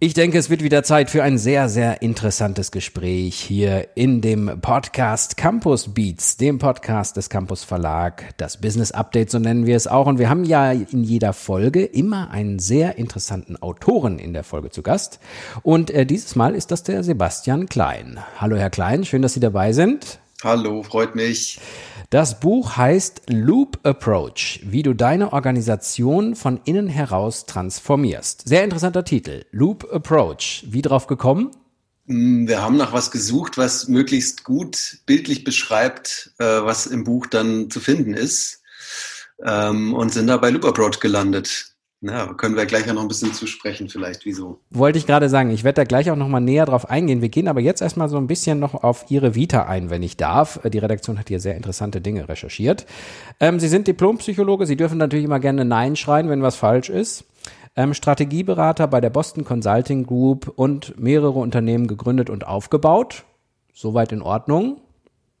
Ich denke, es wird wieder Zeit für ein sehr, sehr interessantes Gespräch hier in dem Podcast Campus Beats, dem Podcast des Campus Verlag, das Business Update, so nennen wir es auch. Und wir haben ja in jeder Folge immer einen sehr interessanten Autoren in der Folge zu Gast. Und äh, dieses Mal ist das der Sebastian Klein. Hallo, Herr Klein, schön, dass Sie dabei sind. Hallo, freut mich. Das Buch heißt Loop Approach, wie du deine Organisation von innen heraus transformierst. Sehr interessanter Titel. Loop Approach. Wie drauf gekommen? Mm, wir haben nach was gesucht, was möglichst gut bildlich beschreibt, äh, was im Buch dann zu finden ist. Ähm, und sind da bei Loop Approach gelandet. Ja, können wir gleich auch noch ein bisschen zu sprechen, vielleicht, wieso. Wollte ich gerade sagen, ich werde da gleich auch noch mal näher drauf eingehen. Wir gehen aber jetzt erstmal so ein bisschen noch auf Ihre Vita ein, wenn ich darf. Die Redaktion hat hier sehr interessante Dinge recherchiert. Ähm, Sie sind Diplompsychologe, Sie dürfen natürlich immer gerne Nein schreien, wenn was falsch ist. Ähm, Strategieberater bei der Boston Consulting Group und mehrere Unternehmen gegründet und aufgebaut. Soweit in Ordnung?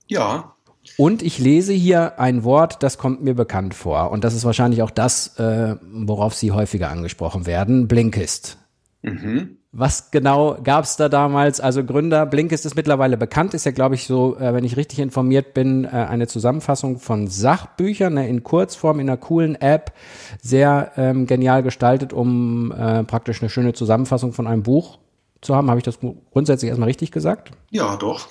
Ja, und ich lese hier ein Wort, das kommt mir bekannt vor. Und das ist wahrscheinlich auch das, äh, worauf Sie häufiger angesprochen werden. Blinkist. Mhm. Was genau gab es da damals? Also Gründer, Blinkist ist mittlerweile bekannt, ist ja, glaube ich, so, äh, wenn ich richtig informiert bin, äh, eine Zusammenfassung von Sachbüchern ne, in Kurzform, in einer coolen App, sehr ähm, genial gestaltet, um äh, praktisch eine schöne Zusammenfassung von einem Buch zu haben. Habe ich das grundsätzlich erstmal richtig gesagt? Ja, doch.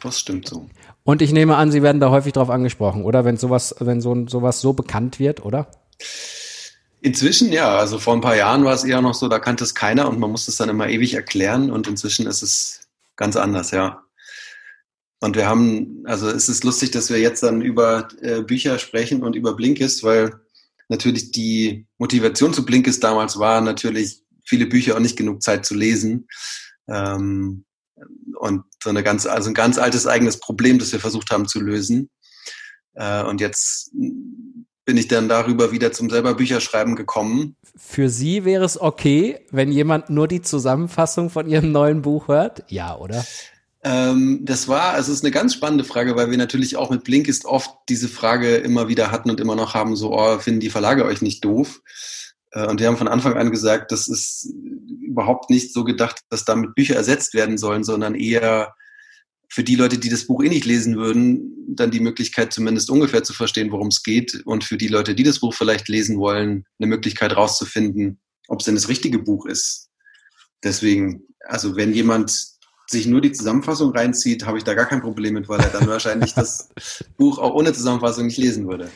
Das stimmt so. Und ich nehme an, Sie werden da häufig drauf angesprochen, oder? Wenn sowas, wenn so sowas so bekannt wird, oder? Inzwischen ja, also vor ein paar Jahren war es eher noch so, da kannte es keiner und man musste es dann immer ewig erklären und inzwischen ist es ganz anders, ja. Und wir haben, also es ist lustig, dass wir jetzt dann über äh, Bücher sprechen und über Blinkist, weil natürlich die Motivation zu Blinkist damals war natürlich viele Bücher und nicht genug Zeit zu lesen. Ähm, und so eine ganz, also ein ganz altes eigenes Problem, das wir versucht haben zu lösen. Äh, und jetzt bin ich dann darüber wieder zum selber Bücherschreiben gekommen. Für Sie wäre es okay, wenn jemand nur die Zusammenfassung von Ihrem neuen Buch hört? Ja, oder? Ähm, das war, also es ist eine ganz spannende Frage, weil wir natürlich auch mit Blinkist oft diese Frage immer wieder hatten und immer noch haben, so, oh, finden die Verlage euch nicht doof? Äh, und wir haben von Anfang an gesagt, das ist überhaupt nicht so gedacht, dass damit Bücher ersetzt werden sollen, sondern eher für die Leute, die das Buch eh nicht lesen würden, dann die Möglichkeit zumindest ungefähr zu verstehen, worum es geht. Und für die Leute, die das Buch vielleicht lesen wollen, eine Möglichkeit rauszufinden, ob es denn das richtige Buch ist. Deswegen, also wenn jemand sich nur die Zusammenfassung reinzieht, habe ich da gar kein Problem mit, weil er dann wahrscheinlich das Buch auch ohne Zusammenfassung nicht lesen würde.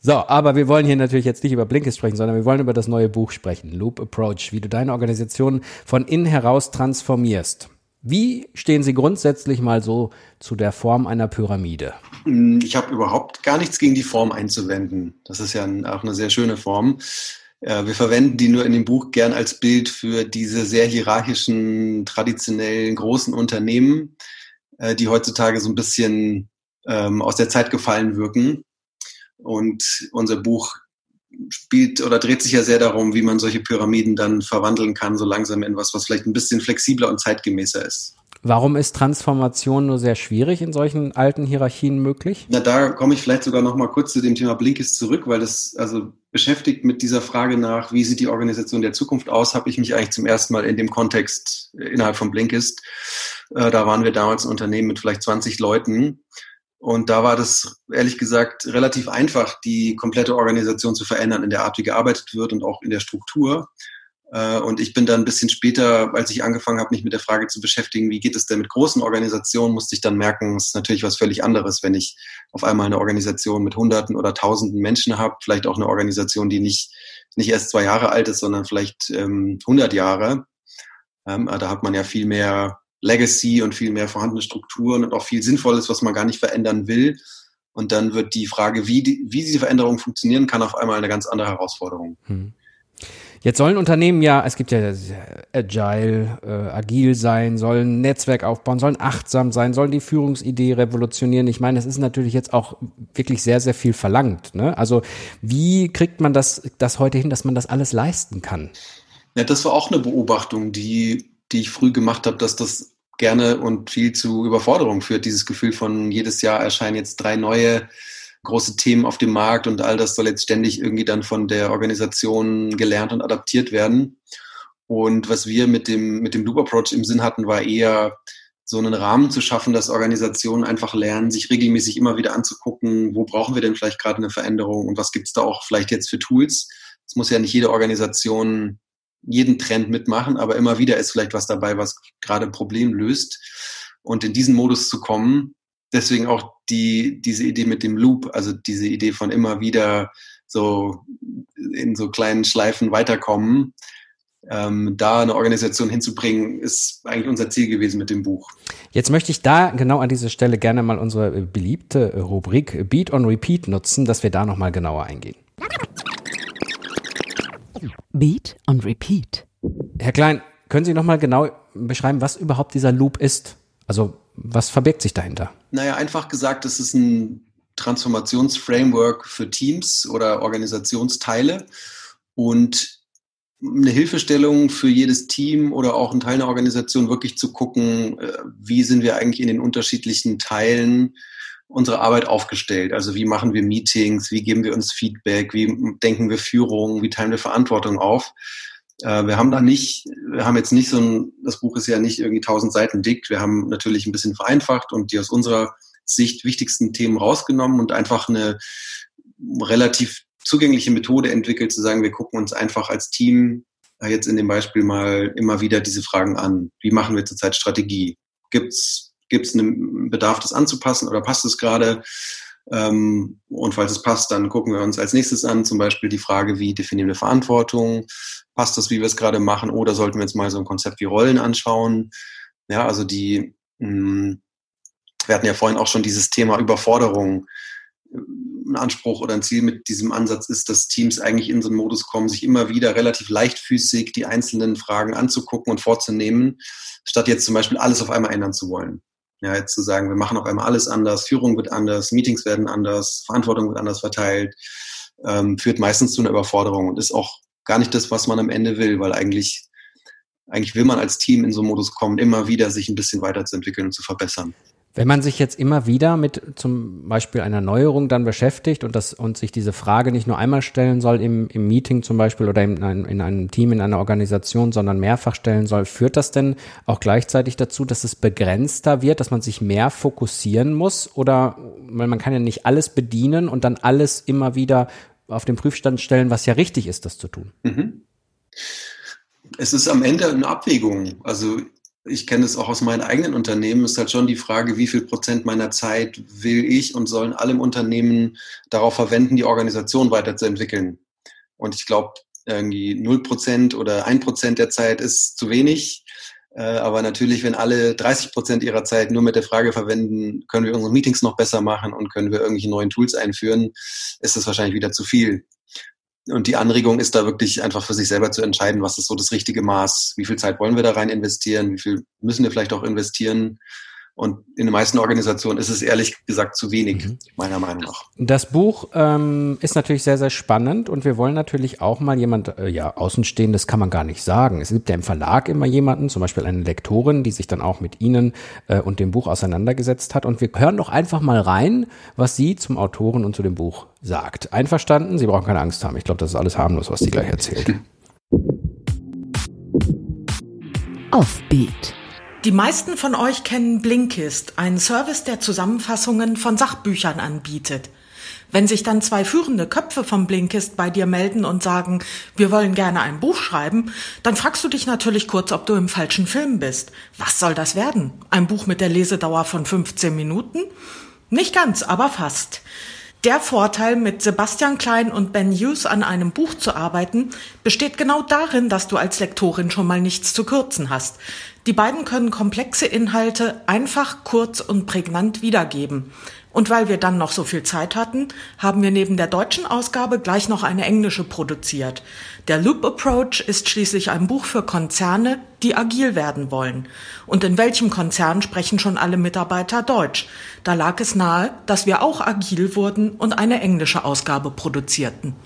So, aber wir wollen hier natürlich jetzt nicht über Blinkist sprechen, sondern wir wollen über das neue Buch sprechen, Loop Approach, wie du deine Organisation von innen heraus transformierst. Wie stehen Sie grundsätzlich mal so zu der Form einer Pyramide? Ich habe überhaupt gar nichts gegen die Form einzuwenden. Das ist ja auch eine sehr schöne Form. Äh, wir verwenden die nur in dem Buch gern als Bild für diese sehr hierarchischen, traditionellen, großen Unternehmen, äh, die heutzutage so ein bisschen ähm, aus der Zeit gefallen wirken. Und unser Buch spielt oder dreht sich ja sehr darum, wie man solche Pyramiden dann verwandeln kann, so langsam in was, was vielleicht ein bisschen flexibler und zeitgemäßer ist. Warum ist Transformation nur sehr schwierig in solchen alten Hierarchien möglich? Na, da komme ich vielleicht sogar noch mal kurz zu dem Thema Blinkist zurück, weil das also beschäftigt mit dieser Frage nach, wie sieht die Organisation der Zukunft aus, habe ich mich eigentlich zum ersten Mal in dem Kontext innerhalb von Blinkist. Äh, da waren wir damals ein Unternehmen mit vielleicht 20 Leuten. Und da war das ehrlich gesagt relativ einfach, die komplette Organisation zu verändern in der Art, wie gearbeitet wird und auch in der Struktur. Äh, und ich bin dann ein bisschen später, als ich angefangen habe, mich mit der Frage zu beschäftigen, wie geht es denn mit großen Organisationen, musste ich dann merken, es ist natürlich was völlig anderes, wenn ich auf einmal eine Organisation mit Hunderten oder Tausenden Menschen habe, vielleicht auch eine Organisation, die nicht, nicht erst zwei Jahre alt ist, sondern vielleicht ähm, 100 Jahre. Ähm, da hat man ja viel mehr Legacy und viel mehr vorhandene Strukturen und auch viel Sinnvolles, was man gar nicht verändern will. Und dann wird die Frage, wie, die, wie diese Veränderung funktionieren kann, auf einmal eine ganz andere Herausforderung. Hm. Jetzt sollen Unternehmen ja, es gibt ja agile, äh, agil sein, sollen Netzwerk aufbauen, sollen achtsam sein, sollen die Führungsidee revolutionieren. Ich meine, das ist natürlich jetzt auch wirklich sehr, sehr viel verlangt. Ne? Also wie kriegt man das, das heute hin, dass man das alles leisten kann? Ja, das war auch eine Beobachtung, die, die ich früh gemacht habe, dass das gerne und viel zu Überforderung führt. Dieses Gefühl von jedes Jahr erscheinen jetzt drei neue große Themen auf dem Markt und all das soll jetzt ständig irgendwie dann von der Organisation gelernt und adaptiert werden. Und was wir mit dem, mit dem Loop Approach im Sinn hatten, war eher so einen Rahmen zu schaffen, dass Organisationen einfach lernen, sich regelmäßig immer wieder anzugucken, wo brauchen wir denn vielleicht gerade eine Veränderung und was gibt es da auch vielleicht jetzt für Tools. Es muss ja nicht jede Organisation jeden Trend mitmachen, aber immer wieder ist vielleicht was dabei, was gerade ein Problem löst. Und in diesen Modus zu kommen, deswegen auch die, diese Idee mit dem Loop, also diese Idee von immer wieder so in so kleinen Schleifen weiterkommen, ähm, da eine Organisation hinzubringen, ist eigentlich unser Ziel gewesen mit dem Buch. Jetzt möchte ich da genau an dieser Stelle gerne mal unsere beliebte Rubrik Beat on Repeat nutzen, dass wir da nochmal genauer eingehen. Beat on Repeat. Herr Klein, können Sie nochmal genau beschreiben, was überhaupt dieser Loop ist? Also was verbirgt sich dahinter? Naja, einfach gesagt, es ist ein Transformationsframework für Teams oder Organisationsteile und eine Hilfestellung für jedes Team oder auch ein Teil einer Organisation wirklich zu gucken, äh, wie sind wir eigentlich in den unterschiedlichen Teilen unserer Arbeit aufgestellt. Also wie machen wir Meetings, wie geben wir uns Feedback, wie denken wir Führung, wie teilen wir Verantwortung auf. Äh, wir haben da nicht, wir haben jetzt nicht so ein, das Buch ist ja nicht irgendwie tausend Seiten dick. Wir haben natürlich ein bisschen vereinfacht und die aus unserer Sicht wichtigsten Themen rausgenommen und einfach eine relativ zugängliche Methode entwickelt, zu sagen, wir gucken uns einfach als Team äh, jetzt in dem Beispiel mal immer wieder diese Fragen an. Wie machen wir zurzeit Strategie? Gibt's gibt's einen Bedarf, das anzupassen oder passt es gerade? Ähm, und falls es passt, dann gucken wir uns als nächstes an, zum Beispiel die Frage, wie definieren wir Verantwortung? Passt das, wie wir es gerade machen? Oder sollten wir uns mal so ein Konzept wie Rollen anschauen? Ja, also die, mh, hm, wir hatten ja vorhin auch schon dieses Thema Überforderung. Ein Anspruch oder ein Ziel mit diesem Ansatz ist, dass Teams eigentlich in so einen Modus kommen, sich immer wieder relativ leichtfüßig die einzelnen Fragen anzugucken und vorzunehmen, statt jetzt zum Beispiel alles auf einmal ändern zu wollen. Ja, jetzt zu sagen, wir machen auf einmal alles anders, Führung wird anders, Meetings werden anders, Verantwortung wird anders verteilt, ähm, führt meistens zu einer Überforderung und ist auch gar nicht das, was man am Ende will, weil eigentlich, eigentlich will man als Team in so einen Modus kommen, immer wieder sich ein bisschen weiterzuentwickeln und zu verbessern. Wenn man sich jetzt immer wieder mit zum Beispiel einer Neuerung dann beschäftigt und das und sich diese Frage nicht nur einmal stellen soll im, im Meeting zum Beispiel oder in einem, in einem Team, in einer Organisation, sondern mehrfach stellen soll, führt das denn auch gleichzeitig dazu, dass es begrenzter wird, dass man sich mehr fokussieren muss? Oder weil man kann ja nicht alles bedienen und dann alles immer wieder auf den Prüfstand stellen, was ja richtig ist, das zu tun. Mhm. Es ist am Ende eine Abwägung. Also ich kenne es auch aus meinen eigenen Unternehmen, ist halt schon die Frage, wie viel Prozent meiner Zeit will ich und sollen alle im Unternehmen darauf verwenden, die Organisation weiterzuentwickeln. Und ich glaube, irgendwie 0 Prozent oder 1 Prozent der Zeit ist zu wenig. Äh, aber natürlich, wenn alle 30 Prozent ihrer Zeit nur mit der Frage verwenden, können wir unsere Meetings noch besser machen und können wir irgendwelche neuen Tools einführen, ist das wahrscheinlich wieder zu viel. Und die Anregung ist da wirklich einfach für sich selber zu entscheiden, was ist so das richtige Maß, wie viel Zeit wollen wir da rein investieren, wie viel müssen wir vielleicht auch investieren und in den meisten Organisationen ist es ehrlich gesagt zu wenig, mhm. meiner Meinung nach. Das Buch ähm, ist natürlich sehr, sehr spannend und wir wollen natürlich auch mal jemand, äh, ja, Außenstehendes kann man gar nicht sagen. Es gibt ja im Verlag immer jemanden, zum Beispiel eine Lektorin, die sich dann auch mit Ihnen äh, und dem Buch auseinandergesetzt hat. Und wir hören doch einfach mal rein, was sie zum Autoren und zu dem Buch sagt. Einverstanden? Sie brauchen keine Angst haben. Ich glaube, das ist alles harmlos, was sie gleich erzählt. Offbeat. Die meisten von euch kennen Blinkist, einen Service, der Zusammenfassungen von Sachbüchern anbietet. Wenn sich dann zwei führende Köpfe vom Blinkist bei dir melden und sagen, wir wollen gerne ein Buch schreiben, dann fragst du dich natürlich kurz, ob du im falschen Film bist. Was soll das werden? Ein Buch mit der Lesedauer von 15 Minuten? Nicht ganz, aber fast. Der Vorteil, mit Sebastian Klein und Ben Hughes an einem Buch zu arbeiten, besteht genau darin, dass du als Lektorin schon mal nichts zu kürzen hast. Die beiden können komplexe Inhalte einfach, kurz und prägnant wiedergeben. Und weil wir dann noch so viel Zeit hatten, haben wir neben der deutschen Ausgabe gleich noch eine englische produziert. Der Loop Approach ist schließlich ein Buch für Konzerne, die agil werden wollen. Und in welchem Konzern sprechen schon alle Mitarbeiter Deutsch? Da lag es nahe, dass wir auch agil wurden und eine englische Ausgabe produzierten.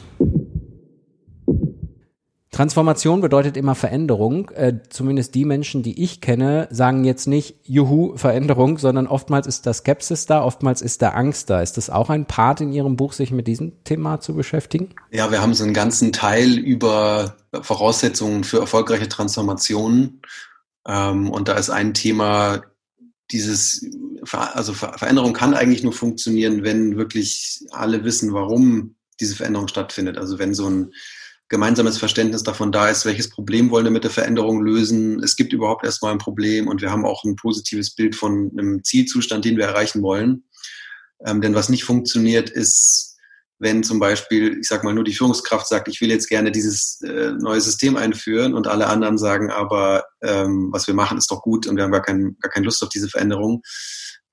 Transformation bedeutet immer Veränderung. Äh, zumindest die Menschen, die ich kenne, sagen jetzt nicht Juhu, Veränderung, sondern oftmals ist da Skepsis da, oftmals ist da Angst da. Ist das auch ein Part in Ihrem Buch, sich mit diesem Thema zu beschäftigen? Ja, wir haben so einen ganzen Teil über Voraussetzungen für erfolgreiche Transformationen. Ähm, und da ist ein Thema dieses, also Veränderung kann eigentlich nur funktionieren, wenn wirklich alle wissen, warum diese Veränderung stattfindet. Also wenn so ein gemeinsames Verständnis davon da ist, welches Problem wollen wir mit der Veränderung lösen. Es gibt überhaupt erstmal ein Problem und wir haben auch ein positives Bild von einem Zielzustand, den wir erreichen wollen. Ähm, denn was nicht funktioniert, ist, wenn zum Beispiel, ich sag mal, nur die Führungskraft sagt, ich will jetzt gerne dieses äh, neue System einführen und alle anderen sagen aber, ähm, was wir machen, ist doch gut und wir haben gar, kein, gar keine Lust auf diese Veränderung,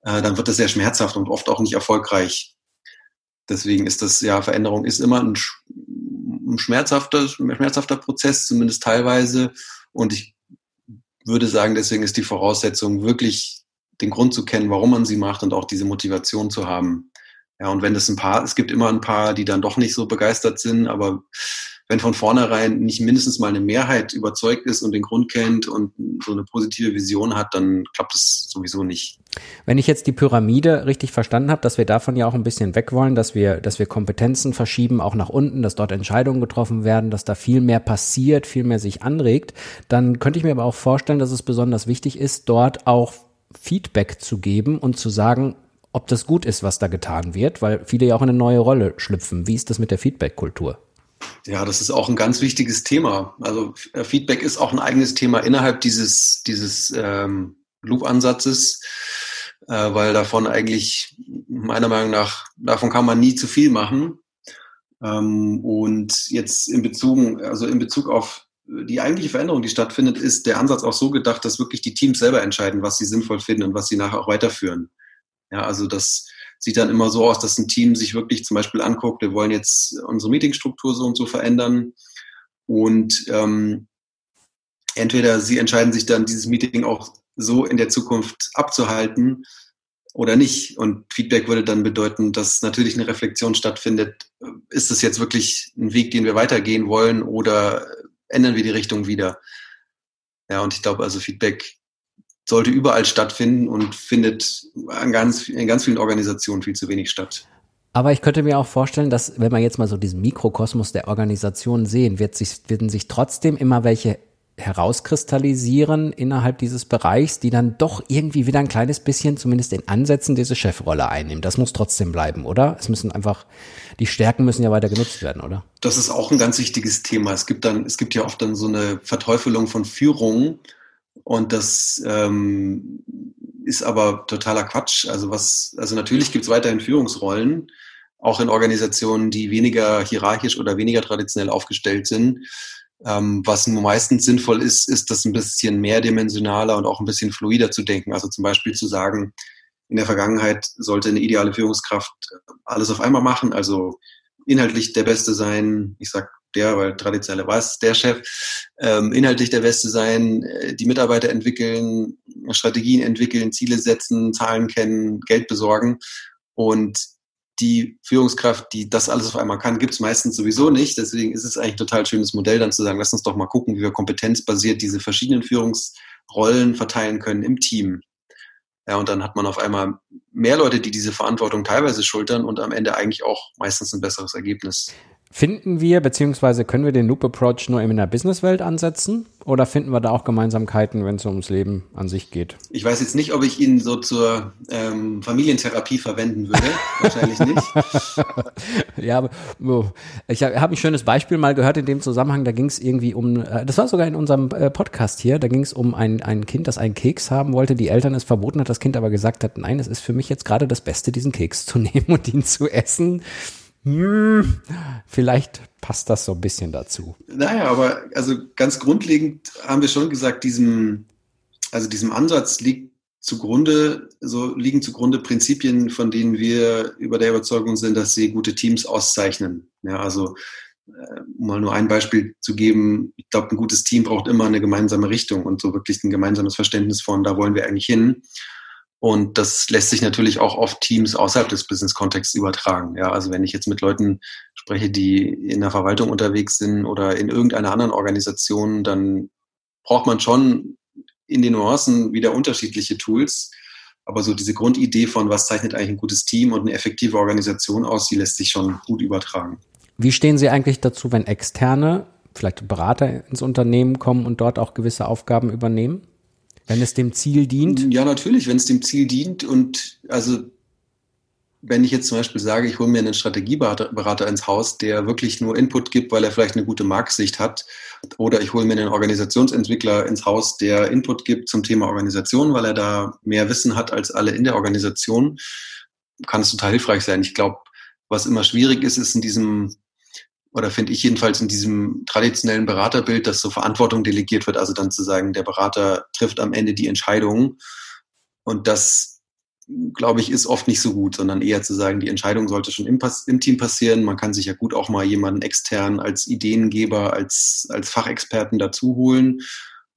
äh, dann wird das sehr schmerzhaft und oft auch nicht erfolgreich. Deswegen ist das, ja, Veränderung ist immer ein ein schmerzhafter, schmerzhafter Prozess, zumindest teilweise. Und ich würde sagen, deswegen ist die Voraussetzung wirklich den Grund zu kennen, warum man sie macht und auch diese Motivation zu haben. Ja, und wenn es ein paar, es gibt immer ein paar, die dann doch nicht so begeistert sind, aber wenn von vornherein nicht mindestens mal eine Mehrheit überzeugt ist und den Grund kennt und so eine positive Vision hat, dann klappt es sowieso nicht. Wenn ich jetzt die Pyramide richtig verstanden habe, dass wir davon ja auch ein bisschen weg wollen, dass wir, dass wir Kompetenzen verschieben, auch nach unten, dass dort Entscheidungen getroffen werden, dass da viel mehr passiert, viel mehr sich anregt, dann könnte ich mir aber auch vorstellen, dass es besonders wichtig ist, dort auch Feedback zu geben und zu sagen, ob das gut ist, was da getan wird, weil viele ja auch in eine neue Rolle schlüpfen. Wie ist das mit der Feedback-Kultur? Ja, das ist auch ein ganz wichtiges Thema. Also äh, Feedback ist auch ein eigenes Thema innerhalb dieses, dieses ähm, Loop-Ansatzes, äh, weil davon eigentlich meiner Meinung nach, davon kann man nie zu viel machen. Ähm, und jetzt in Bezug, also in Bezug auf die eigentliche Veränderung, die stattfindet, ist der Ansatz auch so gedacht, dass wirklich die Teams selber entscheiden, was sie sinnvoll finden und was sie nachher auch weiterführen. Ja, also das sieht dann immer so aus, dass ein Team sich wirklich zum Beispiel anguckt, wir wollen jetzt unsere Meetingstruktur so und so verändern. Und ähm, entweder sie entscheiden sich dann, dieses Meeting auch so in der Zukunft abzuhalten oder nicht. Und Feedback würde dann bedeuten, dass natürlich eine Reflexion stattfindet. Ist es jetzt wirklich ein Weg, den wir weitergehen wollen oder ändern wir die Richtung wieder? Ja, und ich glaube also Feedback sollte überall stattfinden und findet an ganz, in ganz vielen Organisationen viel zu wenig statt. Aber ich könnte mir auch vorstellen, dass, wenn wir jetzt mal so diesen Mikrokosmos der Organisation sehen, wird sich, werden sich trotzdem immer welche herauskristallisieren innerhalb dieses Bereichs, die dann doch irgendwie wieder ein kleines bisschen, zumindest in Ansätzen, diese Chefrolle einnehmen. Das muss trotzdem bleiben, oder? Es müssen einfach, die Stärken müssen ja weiter genutzt werden, oder? Das ist auch ein ganz wichtiges Thema. Es gibt dann, es gibt ja oft dann so eine Verteufelung von Führung und das ähm, ist aber totaler Quatsch. Also was, also natürlich gibt es weiterhin Führungsrollen, auch in Organisationen, die weniger hierarchisch oder weniger traditionell aufgestellt sind. Ähm, was meistens sinnvoll ist, ist das ein bisschen mehrdimensionaler und auch ein bisschen fluider zu denken. Also zum Beispiel zu sagen, in der Vergangenheit sollte eine ideale Führungskraft alles auf einmal machen, also inhaltlich der Beste sein. Ich sag der, weil traditionell war es der Chef, ähm, inhaltlich der Beste sein, äh, die Mitarbeiter entwickeln, Strategien entwickeln, Ziele setzen, Zahlen kennen, Geld besorgen. Und die Führungskraft, die das alles auf einmal kann, gibt es meistens sowieso nicht. Deswegen ist es eigentlich ein total schönes Modell, dann zu sagen, lass uns doch mal gucken, wie wir kompetenzbasiert diese verschiedenen Führungsrollen verteilen können im Team. Ja, und dann hat man auf einmal mehr Leute, die diese Verantwortung teilweise schultern und am Ende eigentlich auch meistens ein besseres Ergebnis. Finden wir, beziehungsweise können wir den Loop Approach nur in der Businesswelt ansetzen? Oder finden wir da auch Gemeinsamkeiten, wenn es ums Leben an sich geht? Ich weiß jetzt nicht, ob ich ihn so zur ähm, Familientherapie verwenden würde. Wahrscheinlich nicht. ja, aber ich habe hab ein schönes Beispiel mal gehört in dem Zusammenhang. Da ging es irgendwie um, äh, das war sogar in unserem äh, Podcast hier, da ging es um ein, ein Kind, das einen Keks haben wollte. Die Eltern es verboten hat, das Kind aber gesagt hat, nein, es ist für mich jetzt gerade das Beste, diesen Keks zu nehmen und ihn zu essen hm, vielleicht passt das so ein bisschen dazu. Naja, aber also ganz grundlegend haben wir schon gesagt, diesem, also diesem Ansatz liegt zugrunde, so liegen zugrunde Prinzipien, von denen wir über der Überzeugung sind, dass sie gute Teams auszeichnen. Ja, also äh, um mal nur ein Beispiel zu geben, ich glaube, ein gutes Team braucht immer eine gemeinsame Richtung und so wirklich ein gemeinsames Verständnis von, da wollen wir eigentlich hin. Und das lässt sich natürlich auch auf Teams außerhalb des Business-Kontexts übertragen. Ja, also wenn ich jetzt mit Leuten spreche, die in der Verwaltung unterwegs sind oder in irgendeiner anderen Organisation, dann braucht man schon in den Nuancen wieder unterschiedliche Tools. Aber so diese Grundidee von, was zeichnet eigentlich ein gutes Team und eine effektive Organisation aus, die lässt sich schon gut übertragen. Wie stehen Sie eigentlich dazu, wenn externe, vielleicht Berater ins Unternehmen kommen und dort auch gewisse Aufgaben übernehmen? Wenn es dem Ziel dient? Ja, natürlich, wenn es dem Ziel dient und also wenn ich jetzt zum Beispiel sage, ich hole mir einen Strategieberater ins Haus, der wirklich nur Input gibt, weil er vielleicht eine gute Marktsicht hat, oder ich hole mir einen Organisationsentwickler ins Haus, der Input gibt zum Thema Organisation, weil er da mehr Wissen hat als alle in der Organisation, kann es total hilfreich sein. Ich glaube, was immer schwierig ist, ist in diesem oder finde ich jedenfalls in diesem traditionellen Beraterbild, dass so Verantwortung delegiert wird, also dann zu sagen, der Berater trifft am Ende die Entscheidung. Und das, glaube ich, ist oft nicht so gut, sondern eher zu sagen, die Entscheidung sollte schon im, im, Team passieren. Man kann sich ja gut auch mal jemanden extern als Ideengeber, als, als Fachexperten dazu holen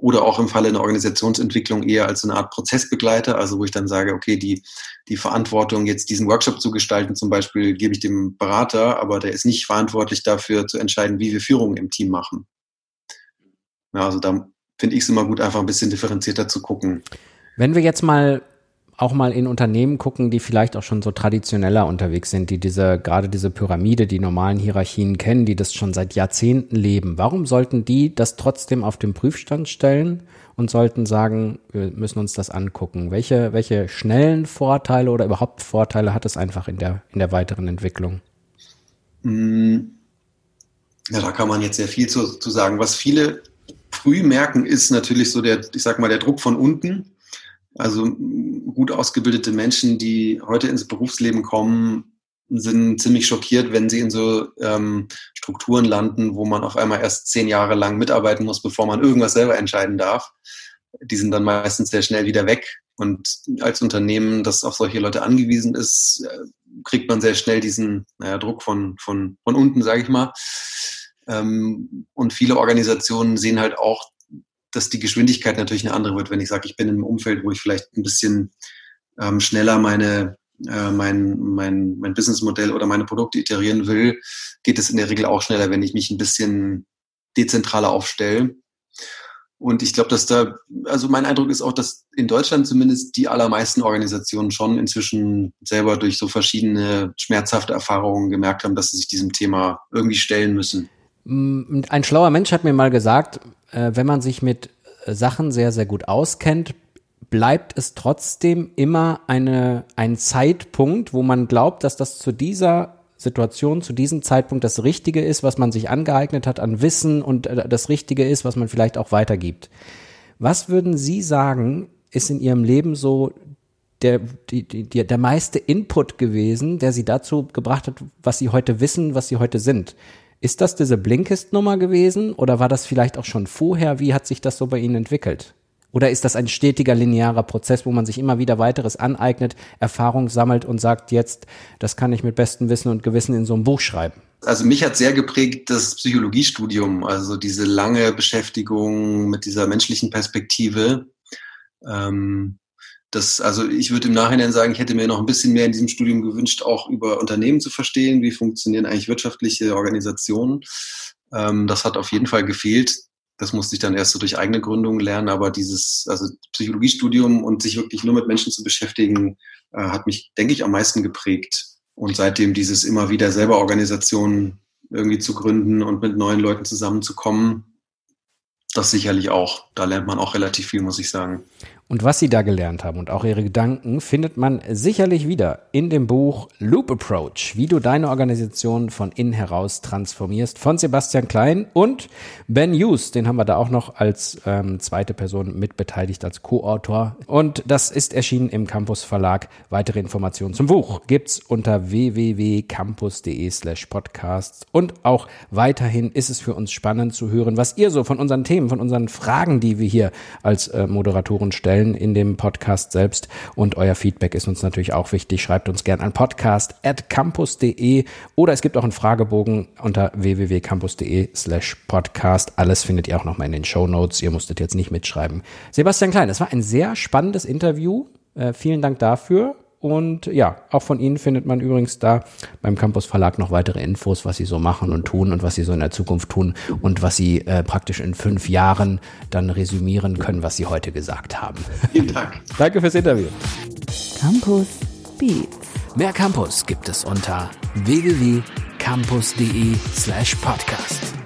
oder auch im Falle einer Organisationsentwicklung eher als eine Art Prozessbegleiter, also wo ich dann sage, okay, die, die Verantwortung, jetzt diesen Workshop zu gestalten, zum Beispiel, gebe ich dem Berater, aber der ist nicht verantwortlich dafür zu entscheiden, wie wir Führung im Team machen. Ja, also da finde ich es immer gut, einfach ein bisschen differenzierter zu gucken. Wenn wir jetzt mal auch mal in Unternehmen gucken, die vielleicht auch schon so traditioneller unterwegs sind, die diese, gerade diese Pyramide, die normalen Hierarchien kennen, die das schon seit Jahrzehnten leben. Warum sollten die das trotzdem auf den Prüfstand stellen und sollten sagen, wir müssen uns das angucken? Welche, welche schnellen Vorteile oder überhaupt Vorteile hat es einfach in der, in der weiteren Entwicklung? Hm. Ja, da kann man jetzt sehr viel zu, zu sagen. Was viele früh merken, ist natürlich so der, ich sag mal, der Druck von unten also gut ausgebildete Menschen, die heute ins Berufsleben kommen, sind ziemlich schockiert, wenn sie in so ähm, Strukturen landen, wo man auf einmal erst zehn Jahre lang mitarbeiten muss, bevor man irgendwas selber entscheiden darf. Die sind dann meistens sehr schnell wieder weg. Und als Unternehmen, das auf solche Leute angewiesen ist, äh, kriegt man sehr schnell diesen naja, Druck von, von, von unten, sage ich mal. Ähm, und viele Organisationen sehen halt auch dass die Geschwindigkeit natürlich eine andere wird, wenn ich sage, ich bin in einem Umfeld, wo ich vielleicht ein bisschen ähm, schneller meine äh, mein, mein, mein Businessmodell oder meine Produkte iterieren will, geht es in der Regel auch schneller, wenn ich mich ein bisschen dezentraler aufstelle. Und ich glaube, dass da, also mein Eindruck ist auch, dass in Deutschland zumindest die allermeisten Organisationen schon inzwischen selber durch so verschiedene schmerzhafte Erfahrungen gemerkt haben, dass sie sich diesem Thema irgendwie stellen müssen. Mm, ein schlauer Mensch hat mir mal gesagt, äh, wenn man sich mit äh, Sachen sehr, sehr gut auskennt, bleibt es trotzdem immer eine, ein Zeitpunkt, wo man glaubt, dass das zu dieser Situation, zu diesem Zeitpunkt das Richtige ist, was man sich angeeignet hat an Wissen und äh, das Richtige ist, was man vielleicht auch weitergibt. Was würden Sie sagen, ist in Ihrem Leben so der, die, die, der meiste Input gewesen, der Sie dazu gebracht hat, was Sie heute wissen, was Sie heute sind? Ist das diese Blinkist-Nummer gewesen oder war das vielleicht auch schon vorher? Wie hat sich das so bei Ihnen entwickelt? Oder ist das ein stetiger linearer Prozess, wo man sich immer wieder weiteres aneignet, Erfahrung sammelt und sagt, jetzt, das kann ich mit bestem Wissen und Gewissen in so einem Buch schreiben? Also mich hat sehr geprägt das Psychologiestudium, also diese lange Beschäftigung mit dieser menschlichen Perspektive. Ähm, das, also ich würde im Nachhinein sagen, ich hätte mir noch ein bisschen mehr in diesem Studium gewünscht, auch über Unternehmen zu verstehen, wie funktionieren eigentlich wirtschaftliche Organisationen. Ähm, das hat auf jeden Fall gefehlt. Das musste ich dann erst so durch eigene Gründungen lernen, aber dieses, also Psychologiestudium und sich wirklich nur mit Menschen zu beschäftigen, äh, hat mich, denke ich, am meisten geprägt. Und seitdem dieses immer wieder selber Organisationen irgendwie zu gründen und mit neuen Leuten zusammenzukommen, das sicherlich auch. Da lernt man auch relativ viel, muss ich sagen. Und was Sie da gelernt haben und auch Ihre Gedanken findet man sicherlich wieder in dem Buch Loop Approach, wie du deine Organisation von innen heraus transformierst, von Sebastian Klein und Ben Hughes. Den haben wir da auch noch als ähm, zweite Person mitbeteiligt, als Co-Autor. Und das ist erschienen im Campus Verlag. Weitere Informationen zum Buch gibt's unter www.campus.de slash podcasts. Und auch weiterhin ist es für uns spannend zu hören, was ihr so von unseren Themen, von unseren Fragen, die wir hier als äh, Moderatoren stellen, stellen in dem Podcast selbst. Und euer Feedback ist uns natürlich auch wichtig. Schreibt uns gerne an podcast.campus.de oder es gibt auch einen Fragebogen unter www.campus.de slash podcast. Alles findet ihr auch nochmal in den Show Notes. Ihr musstet jetzt nicht mitschreiben. Sebastian Klein, das war ein sehr spannendes Interview Äh, vielen Dank dafür. Und ja, auch von Ihnen findet man übrigens da beim Campus Verlag noch weitere Infos, was Sie so machen und tun und was Sie so in der Zukunft tun und was Sie äh, praktisch in fünf Jahren dann resümieren können, was Sie heute gesagt haben. Vielen Dank. Danke fürs Interview. Campus Beats. Mehr Campus gibt es unter www.campus.de slash podcast.